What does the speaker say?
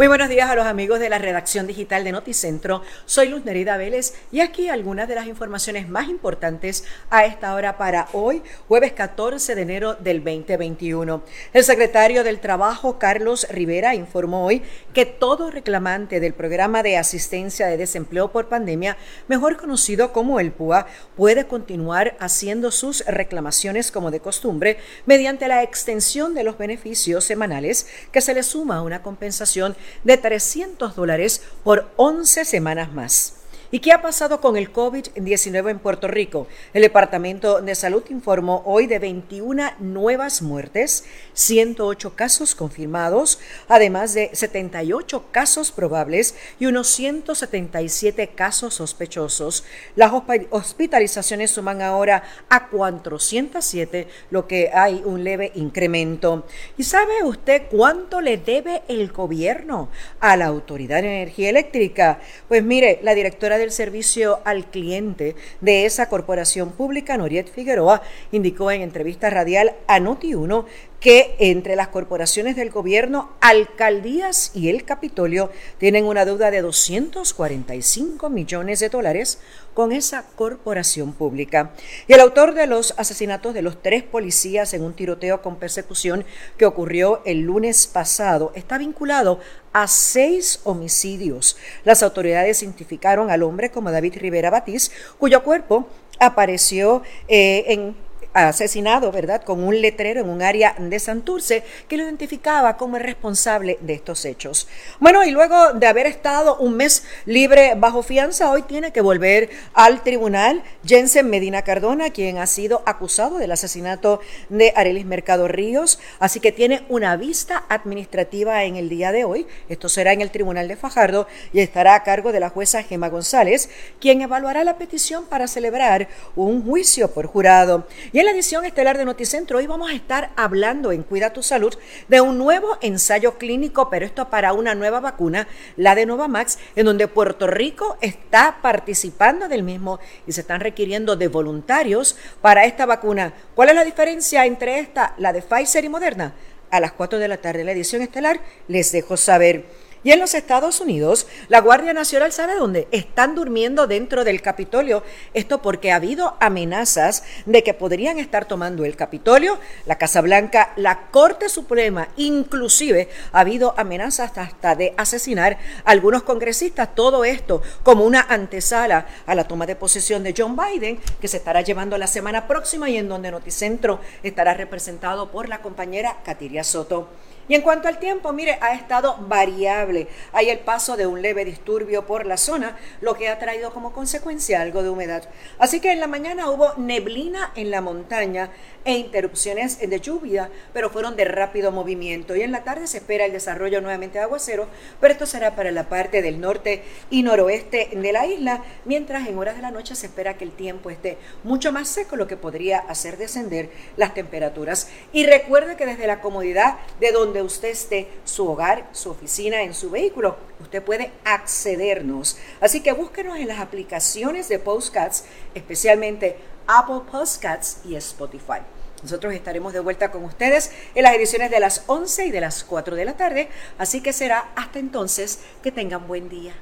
Muy buenos días a los amigos de la redacción digital de Noticentro. Soy Luz Nerida Vélez y aquí algunas de las informaciones más importantes a esta hora para hoy, jueves 14 de enero del 2021. El secretario del Trabajo, Carlos Rivera, informó hoy que todo reclamante del programa de asistencia de desempleo por pandemia, mejor conocido como el PUA, puede continuar haciendo sus reclamaciones como de costumbre mediante la extensión de los beneficios semanales que se le suma a una compensación de 300 dólares por 11 semanas más. ¿Y qué ha pasado con el COVID-19 en Puerto Rico? El Departamento de Salud informó hoy de 21 nuevas muertes, 108 casos confirmados, además de 78 casos probables y unos 177 casos sospechosos. Las hospitalizaciones suman ahora a 407, lo que hay un leve incremento. ¿Y sabe usted cuánto le debe el gobierno a la Autoridad de Energía Eléctrica? Pues mire, la directora del servicio al cliente de esa corporación pública, Noriet Figueroa, indicó en entrevista radial a Noti1 que entre las corporaciones del gobierno, alcaldías y el Capitolio tienen una deuda de 245 millones de dólares con esa corporación pública. Y el autor de los asesinatos de los tres policías en un tiroteo con persecución que ocurrió el lunes pasado está vinculado a seis homicidios. Las autoridades identificaron al hombre como David Rivera Batiz, cuyo cuerpo apareció eh, en asesinado, ¿verdad?, con un letrero en un área de Santurce que lo identificaba como el responsable de estos hechos. Bueno, y luego de haber estado un mes libre bajo fianza, hoy tiene que volver al tribunal Jensen Medina Cardona, quien ha sido acusado del asesinato de Arelis Mercado Ríos, así que tiene una vista administrativa en el día de hoy. Esto será en el tribunal de Fajardo y estará a cargo de la jueza Gema González, quien evaluará la petición para celebrar un juicio por jurado. En la edición estelar de Noticentro hoy vamos a estar hablando en Cuida tu Salud de un nuevo ensayo clínico, pero esto para una nueva vacuna, la de Novamax, en donde Puerto Rico está participando del mismo y se están requiriendo de voluntarios para esta vacuna. ¿Cuál es la diferencia entre esta, la de Pfizer y Moderna? A las 4 de la tarde, la edición estelar, les dejo saber. Y en los Estados Unidos, la Guardia Nacional sabe dónde están durmiendo dentro del Capitolio. Esto porque ha habido amenazas de que podrían estar tomando el Capitolio, la Casa Blanca, la Corte Suprema, inclusive ha habido amenazas hasta de asesinar a algunos congresistas. Todo esto como una antesala a la toma de posesión de John Biden, que se estará llevando la semana próxima y en donde Noticentro estará representado por la compañera Katiria Soto. Y en cuanto al tiempo, mire, ha estado variable. Hay el paso de un leve disturbio por la zona, lo que ha traído como consecuencia algo de humedad. Así que en la mañana hubo neblina en la montaña e interrupciones de lluvia, pero fueron de rápido movimiento. Y en la tarde se espera el desarrollo nuevamente de aguacero, pero esto será para la parte del norte y noroeste de la isla, mientras en horas de la noche se espera que el tiempo esté mucho más seco, lo que podría hacer descender las temperaturas. Y recuerde que desde la comodidad de donde usted esté, su hogar, su oficina, en su vehículo, usted puede accedernos. Así que búsquenos en las aplicaciones de Postcats, especialmente Apple Postcats y Spotify. Nosotros estaremos de vuelta con ustedes en las ediciones de las 11 y de las 4 de la tarde, así que será hasta entonces que tengan buen día.